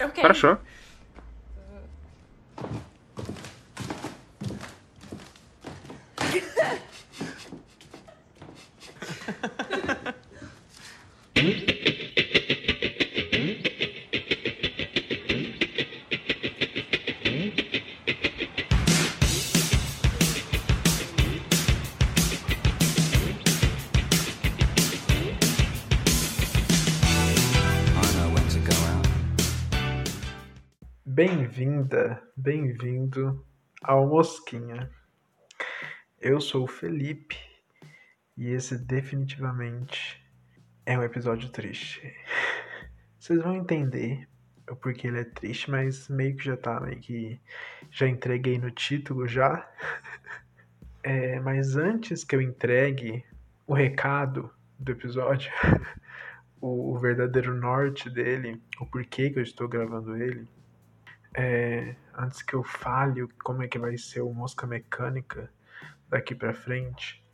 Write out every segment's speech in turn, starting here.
Okay. Хорошо. Bem-vinda, bem-vindo ao Mosquinha. Eu sou o Felipe e esse definitivamente é um episódio triste. Vocês vão entender o porquê ele é triste, mas meio que já tá, meio que já entreguei no título já. É, mas antes que eu entregue o recado do episódio, o, o verdadeiro norte dele, o porquê que eu estou gravando ele, é, antes que eu fale como é que vai ser o Mosca Mecânica daqui pra frente,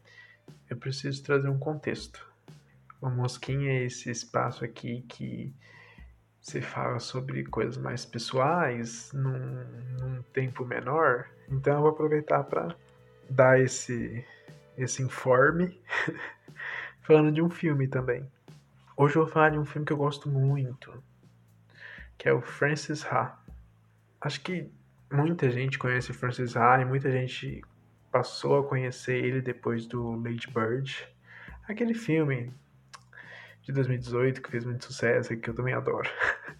eu preciso trazer um contexto. O Mosquinha é esse espaço aqui que se fala sobre coisas mais pessoais num, num tempo menor, então eu vou aproveitar para dar esse, esse informe falando de um filme também. Hoje eu vou falar de um filme que eu gosto muito, que é o Francis Ha. Acho que muita gente conhece Francis Ha e muita gente passou a conhecer ele depois do Lady Bird. Aquele filme de 2018 que fez muito sucesso e que eu também adoro.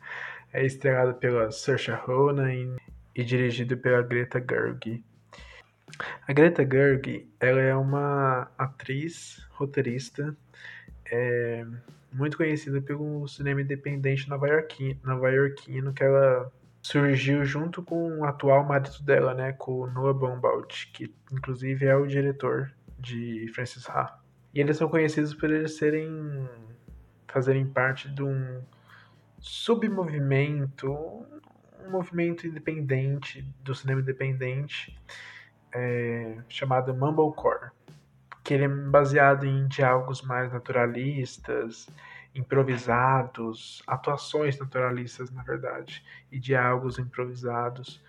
É estrelado pela Saoirse Ronan e dirigido pela Greta Gerwig. A Greta Gerwig, ela é uma atriz, roteirista, é, muito conhecida pelo cinema independente nova-iorquino, nova-iorquino que ela surgiu junto com o atual marido dela, né, com o Noah Baumbach, que inclusive é o diretor de Francis Ha. E eles são conhecidos por eles serem fazerem parte de um submovimento, um movimento independente do cinema independente é, chamado Mumblecore, que ele é baseado em diálogos mais naturalistas, improvisados, atuações naturalistas, na verdade, e diálogos improvisados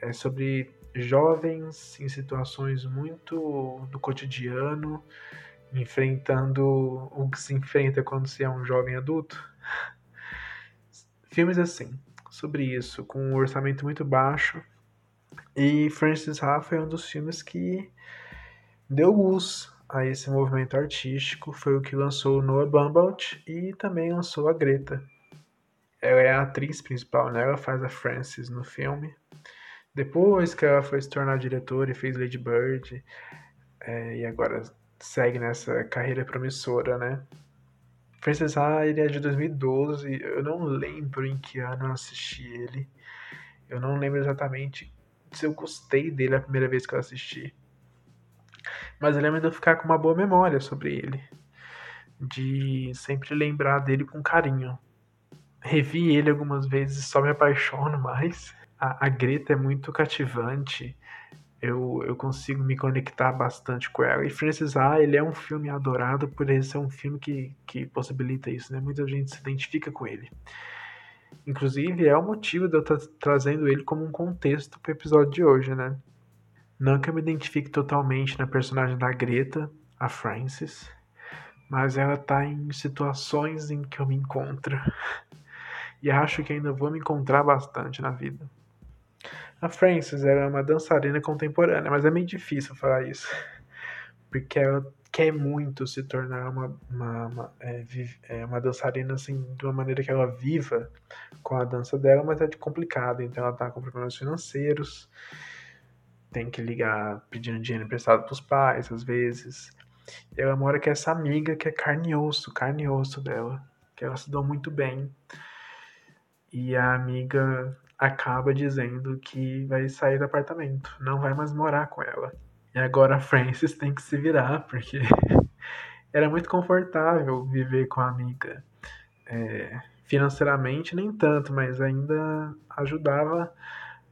é, sobre jovens em situações muito do cotidiano, enfrentando o que se enfrenta quando se é um jovem adulto. Filmes assim, sobre isso, com um orçamento muito baixo. E Francis Ha foi um dos filmes que deu luz a esse movimento artístico, foi o que lançou Noah Baumbach e também lançou a Greta. Ela é a atriz principal, né? Ela faz a Frances no filme. Depois que ela foi se tornar diretora e fez Lady Bird, é, e agora segue nessa carreira promissora, né? Francis Ha, ele é de 2012, eu não lembro em que ano eu assisti ele. Eu não lembro exatamente se eu gostei dele a primeira vez que eu assisti. Mas eu lembro de eu ficar com uma boa memória sobre ele. De sempre lembrar dele com carinho. Revi ele algumas vezes só me apaixono mais. A, a Greta é muito cativante. Eu, eu consigo me conectar bastante com ela. E Francis Ha, ele é um filme adorado por ele ser um filme que, que possibilita isso, né? Muita gente se identifica com ele. Inclusive, é o motivo de eu estar trazendo ele como um contexto para o episódio de hoje, né? Não que eu me identifique totalmente na personagem da Greta, a Frances, mas ela tá em situações em que eu me encontro. E acho que ainda vou me encontrar bastante na vida. A Frances é uma dançarina contemporânea, mas é meio difícil falar isso. Porque ela quer muito se tornar uma, uma, uma, é, é, uma dançarina assim, de uma maneira que ela viva com a dança dela, mas é complicado. Então ela tá com problemas financeiros, tem que ligar pedindo dinheiro emprestado pros pais, às vezes. E ela mora com essa amiga que é carne e osso, carne e osso dela, que elas se dão muito bem. E a amiga acaba dizendo que vai sair do apartamento, não vai mais morar com ela. E agora a Frances tem que se virar, porque era muito confortável viver com a amiga. É, financeiramente, nem tanto, mas ainda ajudava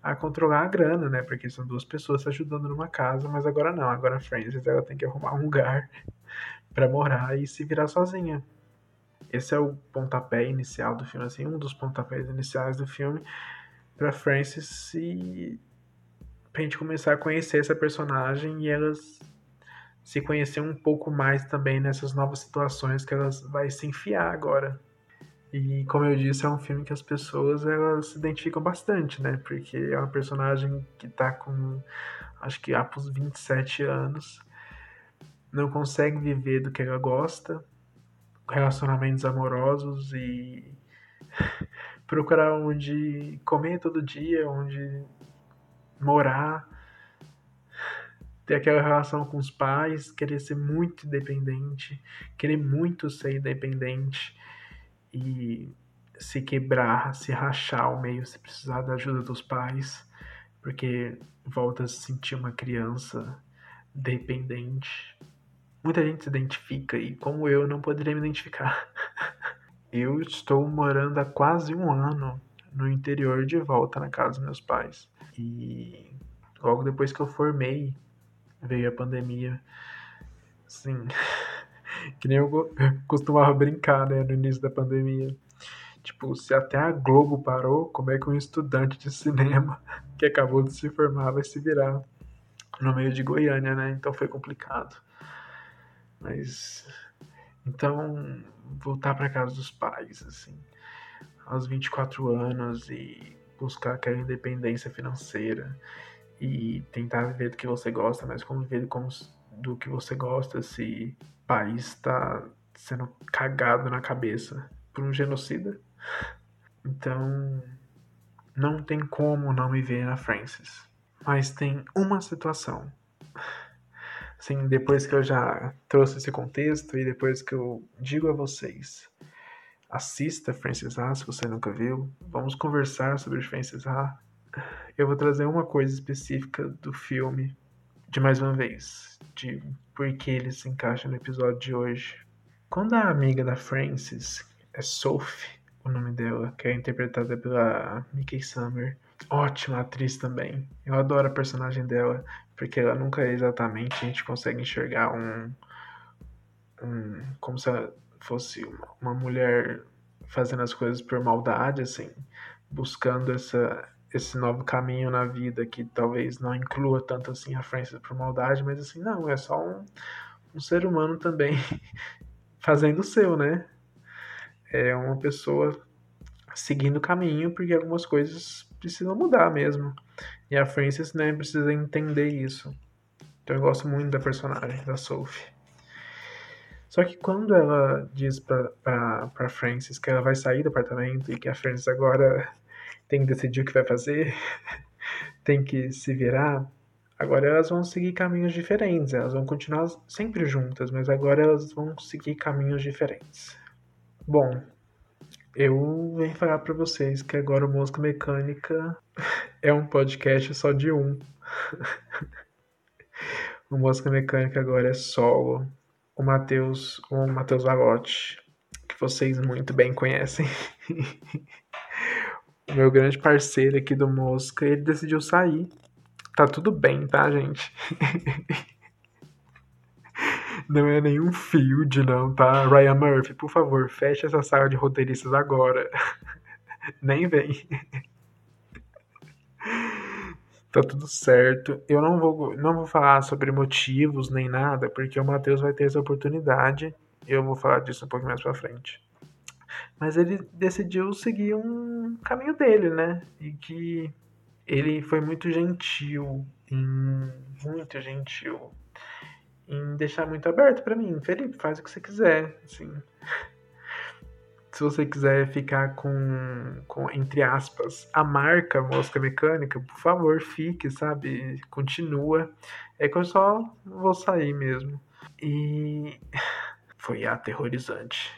a controlar a grana, né? Porque são duas pessoas se ajudando numa casa, mas agora não. Agora a Frances ela tem que arrumar um lugar para morar e se virar sozinha. esse é o pontapé inicial do filme, assim, um dos pontapés iniciais do filme para Frances se pra gente começar a conhecer essa personagem e elas se conhecer um pouco mais também nessas novas situações que elas vai se enfiar agora. E como eu disse, é um filme que as pessoas elas se identificam bastante, né? Porque é uma personagem que tá com acho que há pros 27 anos, não consegue viver do que ela gosta, relacionamentos amorosos e procurar onde comer todo dia, onde morar, ter aquela relação com os pais, querer ser muito independente, querer muito ser independente e se quebrar, se rachar ao meio se precisar da ajuda dos pais, porque volta a se sentir uma criança dependente. Muita gente se identifica e, como eu, não poderia me identificar. eu estou morando há quase um ano no interior de volta na casa dos meus pais. E logo depois que eu formei, veio a pandemia. Assim, que nem eu costumava brincar, né, no início da pandemia. Tipo, se até a Globo parou, como é que um estudante de cinema que acabou de se formar vai se virar no meio de Goiânia, né? Então foi complicado. Mas então voltar para casa dos pais, assim, aos 24 anos e buscar aquela independência financeira e tentar viver do que você gosta, mas como viver do que você gosta se país está sendo cagado na cabeça por um genocida. Então, não tem como não me ver na Francis. Mas tem uma situação. Assim, depois que eu já trouxe esse contexto e depois que eu digo a vocês, assista Francis Ha se você nunca viu. Vamos conversar sobre Francis Ha eu vou trazer uma coisa específica do filme de mais uma vez, de por que ele se encaixa no episódio de hoje. Quando a amiga da Frances é Sophie, o nome dela, que é interpretada pela Mickey Summer, ótima atriz também. Eu adoro a personagem dela, porque ela nunca é exatamente, a gente consegue enxergar um, um como se ela fosse uma, uma mulher fazendo as coisas por maldade, assim, buscando essa esse novo caminho na vida que talvez não inclua tanto assim a Frances por maldade, mas assim, não, é só um, um ser humano também fazendo o seu, né? É uma pessoa seguindo o caminho porque algumas coisas precisam mudar mesmo. E a Frances, né, precisa entender isso. Então eu gosto muito da personagem, da Sophie. Só que quando ela diz pra, pra, pra Frances que ela vai sair do apartamento e que a Frances agora tem que decidir o que vai fazer, tem que se virar. Agora elas vão seguir caminhos diferentes, elas vão continuar sempre juntas, mas agora elas vão seguir caminhos diferentes. Bom, eu venho falar para vocês que agora o Música Mecânica é um podcast só de um. o Música Mecânica agora é solo. O Matheus, o Matheus Valotti, que vocês muito bem conhecem. Meu grande parceiro aqui do Mosca, ele decidiu sair. Tá tudo bem, tá, gente? não é nenhum field, não, tá? Ryan Murphy, por favor, feche essa sala de roteiristas agora. Nem vem. tá tudo certo. Eu não vou, não vou falar sobre motivos nem nada, porque o Matheus vai ter essa oportunidade. Eu vou falar disso um pouco mais pra frente. Mas ele decidiu seguir um caminho dele, né? E que ele foi muito gentil, em, muito gentil, em deixar muito aberto para mim. Felipe, faz o que você quiser, assim. Se você quiser ficar com, com, entre aspas, a marca Mosca Mecânica, por favor, fique, sabe? Continua. É que eu só vou sair mesmo. E foi aterrorizante.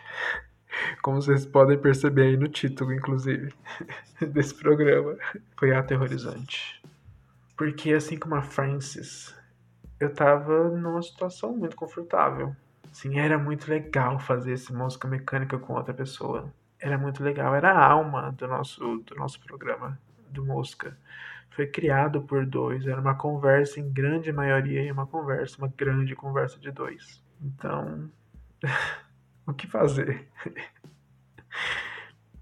Como vocês podem perceber aí no título, inclusive, desse programa. Foi aterrorizante. Porque assim como a Frances, eu tava numa situação muito confortável. Assim, era muito legal fazer esse música mecânica com outra pessoa. Era muito legal, era a alma do nosso, do nosso programa, do Mosca. Foi criado por dois, era uma conversa em grande maioria uma conversa, uma grande conversa de dois. Então, o que fazer?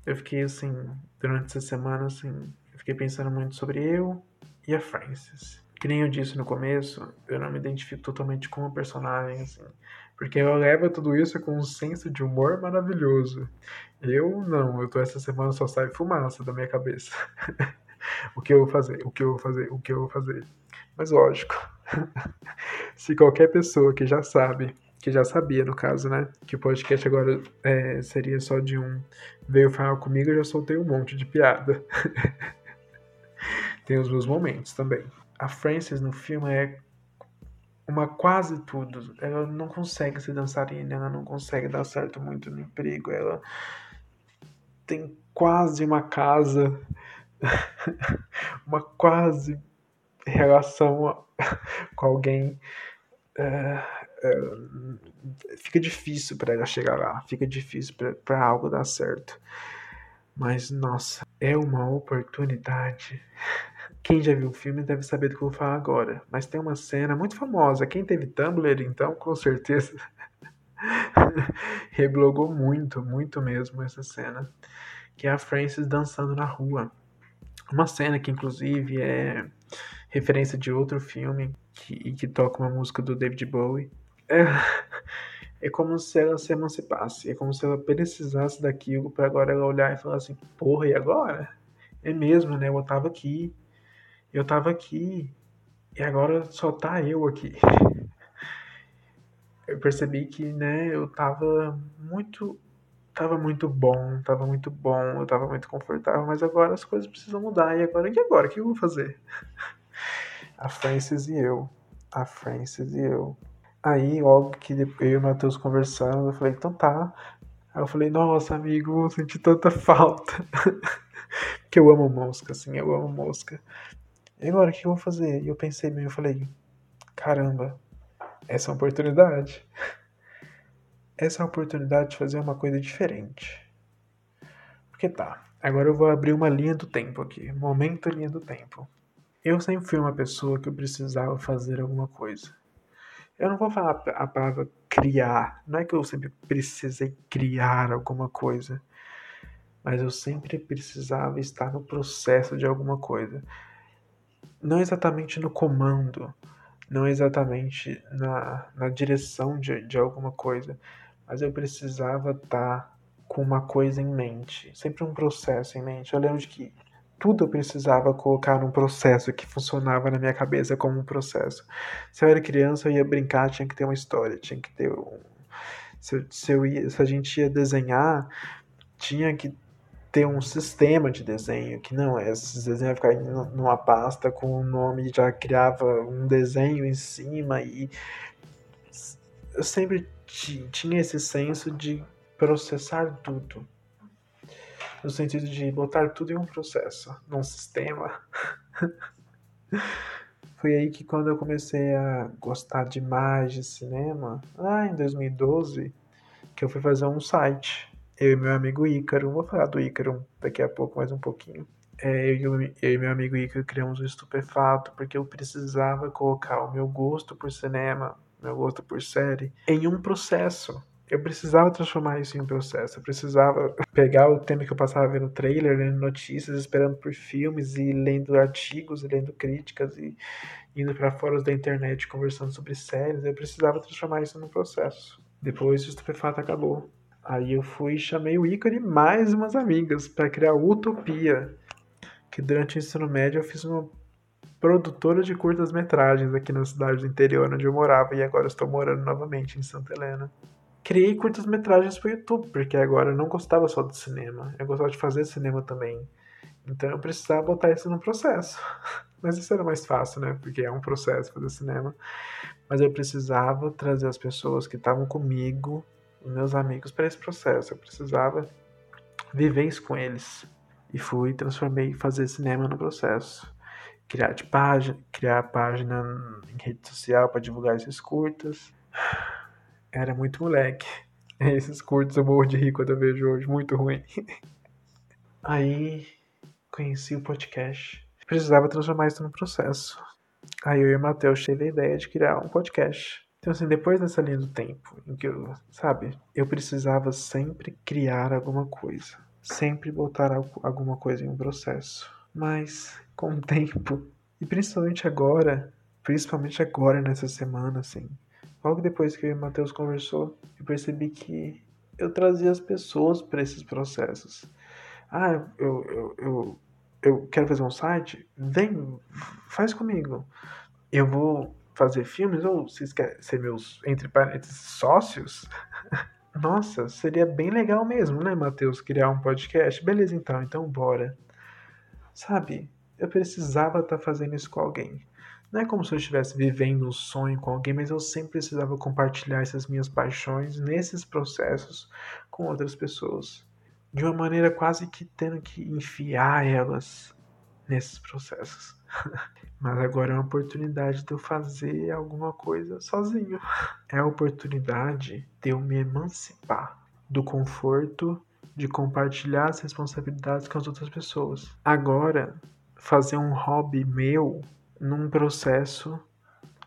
Eu fiquei assim, durante essa semana, assim, eu fiquei pensando muito sobre eu e a Frances. Que nem eu disse no começo, eu não me identifico totalmente com o personagem, assim, porque ela leva tudo isso com um senso de humor maravilhoso. Eu não, eu tô essa semana só sai fumaça da minha cabeça. o que eu vou fazer? O que eu vou fazer? O que eu vou fazer? Mas lógico, se qualquer pessoa que já sabe, que já sabia no caso, né, que o podcast agora é, seria só de um veio falar comigo, eu já soltei um monte de piada. Tem os meus momentos também. A Frances no filme é uma quase tudo. Ela não consegue ser dançarina, ela não consegue dar certo muito no emprego, ela tem quase uma casa, uma quase relação com alguém. É, é, fica difícil para ela chegar lá, fica difícil para algo dar certo. Mas nossa, é uma oportunidade quem já viu o filme deve saber do que eu vou falar agora, mas tem uma cena muito famosa. Quem teve Tumblr, então, com certeza reblogou muito, muito mesmo essa cena, que é a Frances dançando na rua. Uma cena que, inclusive, é referência de outro filme que, que toca uma música do David Bowie. É, é como se ela se emancipasse, é como se ela precisasse daquilo para agora ela olhar e falar assim: porra, e agora? É mesmo, né? Eu tava aqui, eu tava aqui e agora só tá eu aqui. Eu percebi que, né, eu tava muito tava muito bom, tava muito bom, eu tava muito confortável, mas agora as coisas precisam mudar. E agora, e agora? O que eu vou fazer? A Francis e eu. A Francis e eu. Aí, logo que eu e o Matheus conversando, eu falei, então tá. Aí eu falei, nossa, amigo, senti tanta falta. Porque eu amo mosca, assim, eu amo mosca. E agora, o que eu vou fazer? E eu pensei bem, eu falei, caramba, essa é uma oportunidade. Essa é uma oportunidade de fazer uma coisa diferente. Porque tá, agora eu vou abrir uma linha do tempo aqui. Momento linha do tempo. Eu sempre fui uma pessoa que eu precisava fazer alguma coisa. Eu não vou falar a palavra criar. Não é que eu sempre precisei criar alguma coisa. Mas eu sempre precisava estar no processo de alguma coisa não exatamente no comando, não exatamente na, na direção de, de alguma coisa, mas eu precisava estar com uma coisa em mente, sempre um processo em mente. Eu lembro de que tudo eu precisava colocar num processo que funcionava na minha cabeça como um processo. Se eu era criança, eu ia brincar, tinha que ter uma história, tinha que ter um. Se, se, eu ia, se a gente ia desenhar, tinha que ter um sistema de desenho, que não, esses desenhos ficar numa pasta com o nome, já criava um desenho em cima e eu sempre tinha esse senso de processar tudo. No sentido de botar tudo em um processo, num sistema. Foi aí que quando eu comecei a gostar demais de cinema, lá em 2012, que eu fui fazer um site eu e meu amigo Ícaro, vou falar do Ícaro daqui a pouco, mais um pouquinho. É, eu, eu, e meu amigo Ícaro criamos o Estupefato porque eu precisava colocar o meu gosto por cinema, meu gosto por série, em um processo. Eu precisava transformar isso em um processo. Eu precisava pegar o tempo que eu passava vendo trailer, lendo notícias, esperando por filmes e lendo artigos, e lendo críticas e indo para fora da internet conversando sobre séries. Eu precisava transformar isso num processo. Depois o Estupefato acabou. Aí eu fui e chamei o Ícaro e mais umas amigas para criar Utopia, que durante o ensino médio eu fiz uma produtora de curtas metragens aqui na cidade do interior onde eu morava e agora estou morando novamente em Santa Helena. Criei curtas metragens para o YouTube, porque agora eu não gostava só do cinema, eu gostava de fazer cinema também. Então eu precisava botar isso no processo. Mas isso era mais fácil, né? Porque é um processo fazer cinema. Mas eu precisava trazer as pessoas que estavam comigo meus amigos para esse processo. Eu precisava viver isso com eles. E fui, transformei fazer cinema no processo. Criar de página, criar página em rede social para divulgar esses curtas. Era muito moleque. Esses curtos eu morro de rir quando eu vejo hoje, muito ruim. Aí conheci o podcast. Precisava transformar isso no processo. Aí eu e o Matheus tive a ideia de criar um podcast. Então, assim, depois dessa linha do tempo, em que eu, sabe, eu precisava sempre criar alguma coisa, sempre botar alguma coisa em um processo. Mas, com o tempo, e principalmente agora, principalmente agora nessa semana, assim, logo depois que o Matheus conversou, eu percebi que eu trazia as pessoas para esses processos. Ah, eu, eu, eu, eu quero fazer um site? Vem, faz comigo. Eu vou fazer filmes ou vocês querem ser meus, entre parênteses, sócios? Nossa, seria bem legal mesmo, né, Matheus, criar um podcast? Beleza, então, então bora. Sabe, eu precisava estar tá fazendo isso com alguém. Não é como se eu estivesse vivendo um sonho com alguém, mas eu sempre precisava compartilhar essas minhas paixões nesses processos com outras pessoas. De uma maneira quase que tendo que enfiar elas nesses processos. Mas agora é uma oportunidade de eu fazer alguma coisa sozinho. É a oportunidade de eu me emancipar do conforto de compartilhar as responsabilidades com as outras pessoas. Agora, fazer um hobby meu num processo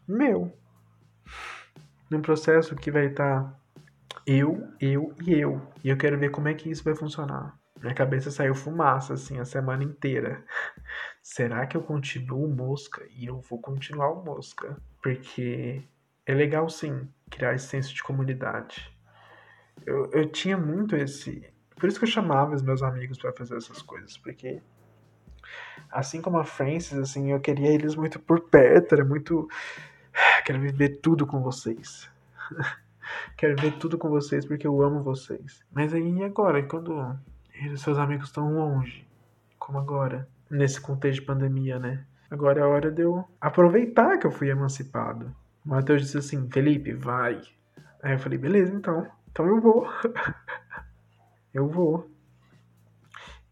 meu. Num processo que vai estar tá eu, eu e eu. E eu quero ver como é que isso vai funcionar. Minha cabeça saiu fumaça assim a semana inteira. Será que eu continuo mosca? E eu vou continuar o mosca. Porque é legal sim criar esse senso de comunidade. Eu, eu tinha muito esse. Por isso que eu chamava os meus amigos para fazer essas coisas. Porque assim como a Francis, assim, eu queria eles muito por perto, era muito. Quero viver tudo com vocês. Quero ver tudo com vocês porque eu amo vocês. Mas aí agora, quando seus amigos estão longe, como agora, nesse contexto de pandemia, né? Agora é a hora de eu aproveitar que eu fui emancipado. O Matheus disse assim: Felipe, vai. Aí eu falei: beleza, então. Então eu vou. eu vou.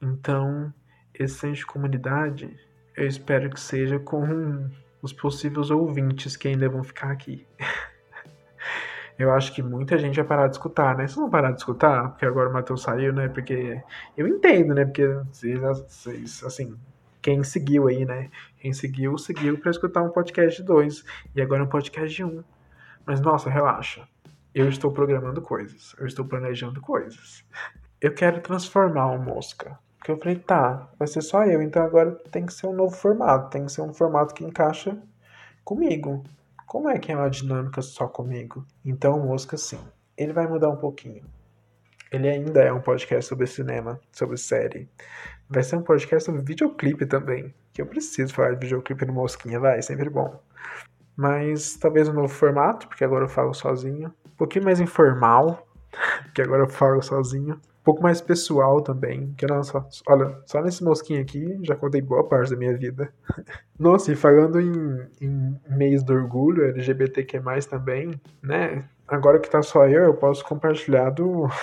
Então, esse de comunidade, eu espero que seja com os possíveis ouvintes que ainda vão ficar aqui. eu acho que muita gente vai parar de escutar, né? Vocês vão parar de escutar, porque agora o Matheus saiu, né? Porque eu entendo, né? Porque vocês, assim, quem seguiu aí, né? Quem seguiu, seguiu para escutar um podcast de dois. E agora um podcast de um. Mas, nossa, relaxa. Eu estou programando coisas. Eu estou planejando coisas. Eu quero transformar o Mosca porque eu falei, tá, vai ser só eu, então agora tem que ser um novo formato, tem que ser um formato que encaixa comigo. Como é que é uma dinâmica só comigo? Então Mosca, sim, ele vai mudar um pouquinho. Ele ainda é um podcast sobre cinema, sobre série. Vai ser um podcast sobre videoclipe também. Que eu preciso falar de videoclipe no Mosquinha, vai, sempre bom. Mas talvez um novo formato, porque agora eu falo sozinho. Um pouquinho mais informal, porque agora eu falo sozinho pouco mais pessoal também. Que nossa, olha, só nesse mosquinho aqui já contei boa parte da minha vida. nossa, e falando em, em mês do orgulho, LGBTQ também, né? Agora que tá só eu, eu posso compartilhar do.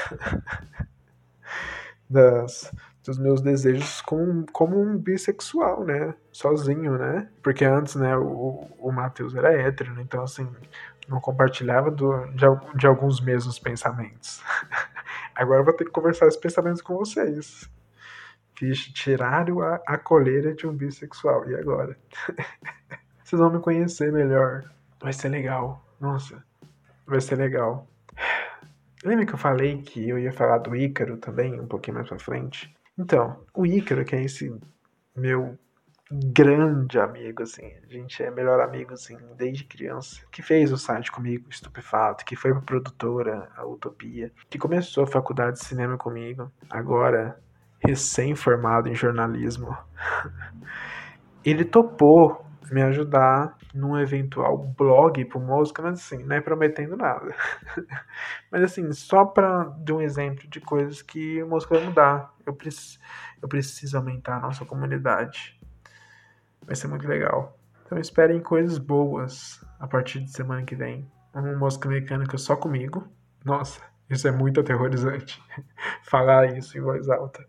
das, dos meus desejos como, como um bissexual, né? Sozinho, né? Porque antes, né, o, o Matheus era hétero, né? então assim, não compartilhava do, de, de alguns mesmos pensamentos. Agora eu vou ter que conversar esses pensamentos com vocês. Fiz tiraram a, a coleira de um bissexual. E agora? Vocês vão me conhecer melhor. Vai ser legal. Nossa, vai ser legal. Lembra que eu falei que eu ia falar do Ícaro também, um pouquinho mais pra frente? Então, o Ícaro, que é esse meu grande amigo, assim. A gente é melhor amigo, assim, desde criança. Que fez o site comigo, Estupefato, que foi pra produtora, a Utopia, que começou a faculdade de cinema comigo, agora recém-formado em jornalismo. Ele topou me ajudar num eventual blog pro música, mas assim, não é prometendo nada. mas assim, só para dar um exemplo de coisas que o música vai mudar. Eu, eu preciso aumentar a nossa comunidade Vai ser muito legal. Então esperem coisas boas a partir de semana que vem. Uma música mecânica só comigo. Nossa, isso é muito aterrorizante. Falar isso em voz alta.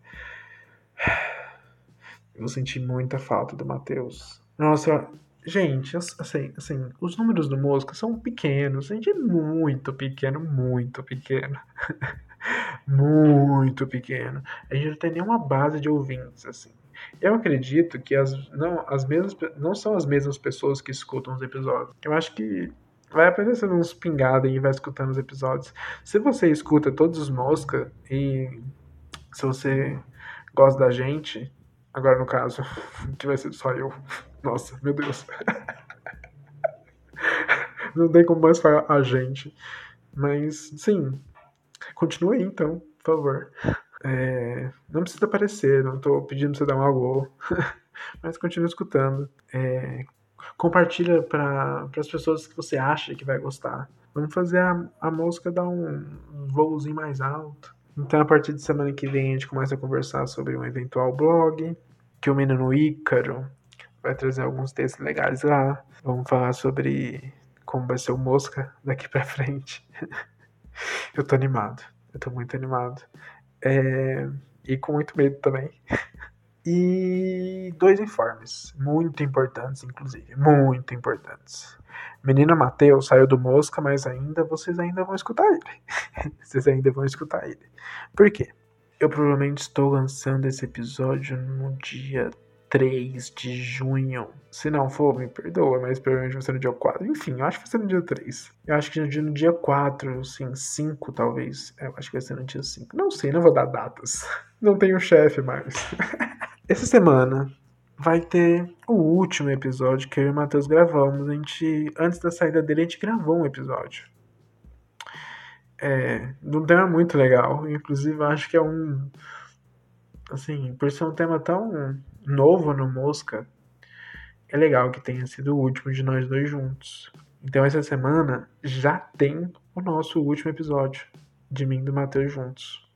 Eu senti muita falta do Matheus. Nossa, gente, assim, assim, os números do Mosca são pequenos. A gente é muito pequeno, muito pequeno. muito pequeno. A gente não tem nenhuma base de ouvintes, assim. Eu acredito que as, não, as mesmas, não são as mesmas pessoas que escutam os episódios. Eu acho que vai aparecendo uns pingados e vai escutando os episódios. Se você escuta todos os mosca e se você gosta da gente, agora no caso, que vai ser só eu. Nossa, meu Deus. Não tem como mais falar a gente. Mas, sim, continue aí então, por favor. É, não precisa aparecer, não tô pedindo pra você dar um alô. Mas continue escutando. É, compartilha para as pessoas que você acha que vai gostar. Vamos fazer a, a música dar um, voozinho mais alto. Então, a partir de semana que vem, a gente começa a conversar sobre um eventual blog, que o menino Ícaro vai trazer alguns textos legais lá. Vamos falar sobre como vai ser o Mosca daqui pra frente. eu tô animado. Eu tô muito animado. É... E com muito medo também. E dois informes, muito importantes, inclusive, muito importantes. Menina Mateus saiu do Mosca, mas ainda vocês ainda vão escutar ele. vocês ainda vão escutar ele. Por quê? Eu provavelmente estou lançando esse episódio no dia 3 de junho. Se não for, me perdoa, mas provavelmente vai ser no dia 4. Enfim, eu acho que vai ser no dia 3. Eu acho que no dia 4, sim, 5 talvez. Eu acho que vai ser no dia 5. Não sei, não vou dar datas. Não tenho chefe mais. Essa semana vai ter o último episódio que eu e o Matheus gravamos. A gente, antes da saída dele, a gente gravou um episódio. É, de um tema muito legal. Inclusive, acho que é um. Assim, por ser um tema tão novo no Mosca, é legal que tenha sido o último de nós dois juntos. Então, essa semana já tem o nosso último episódio de mim e do Matheus juntos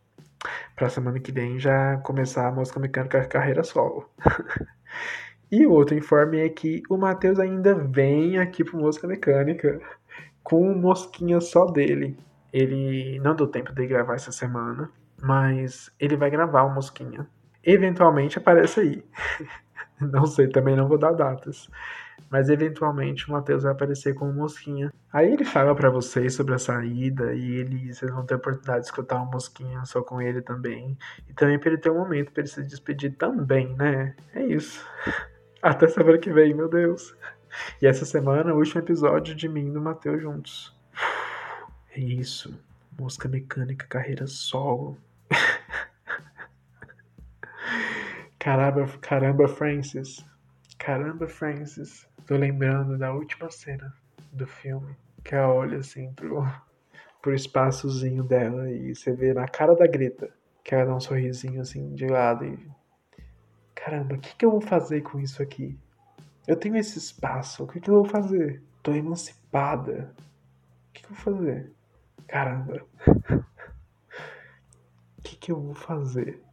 para semana que vem já começar a música mecânica carreira solo. e o outro informe é que o Matheus ainda vem aqui pro música mecânica com mosquinha só dele. Ele não deu tempo de gravar essa semana, mas ele vai gravar o mosquinha. Eventualmente aparece aí. não sei, também não vou dar datas mas eventualmente o Matheus vai aparecer como mosquinha. Aí ele fala para vocês sobre a saída e ele, vocês vão ter a oportunidade de escutar o mosquinha só com ele também. E também para ele ter um momento para ele se despedir também, né? É isso. Até semana que vem, meu Deus. E essa semana, o último episódio de mim e do Matheus juntos. É isso. Mosca mecânica, carreira solo. Caramba, caramba, Francis. Caramba, Francis. Tô lembrando da última cena do filme. Que ela olha assim pro, pro espaçozinho dela e você vê na cara da Greta que ela dá um sorrisinho assim de lado e. Caramba, o que, que eu vou fazer com isso aqui? Eu tenho esse espaço, o que, que eu vou fazer? Tô emancipada. O que, que eu vou fazer? Caramba. O que, que eu vou fazer?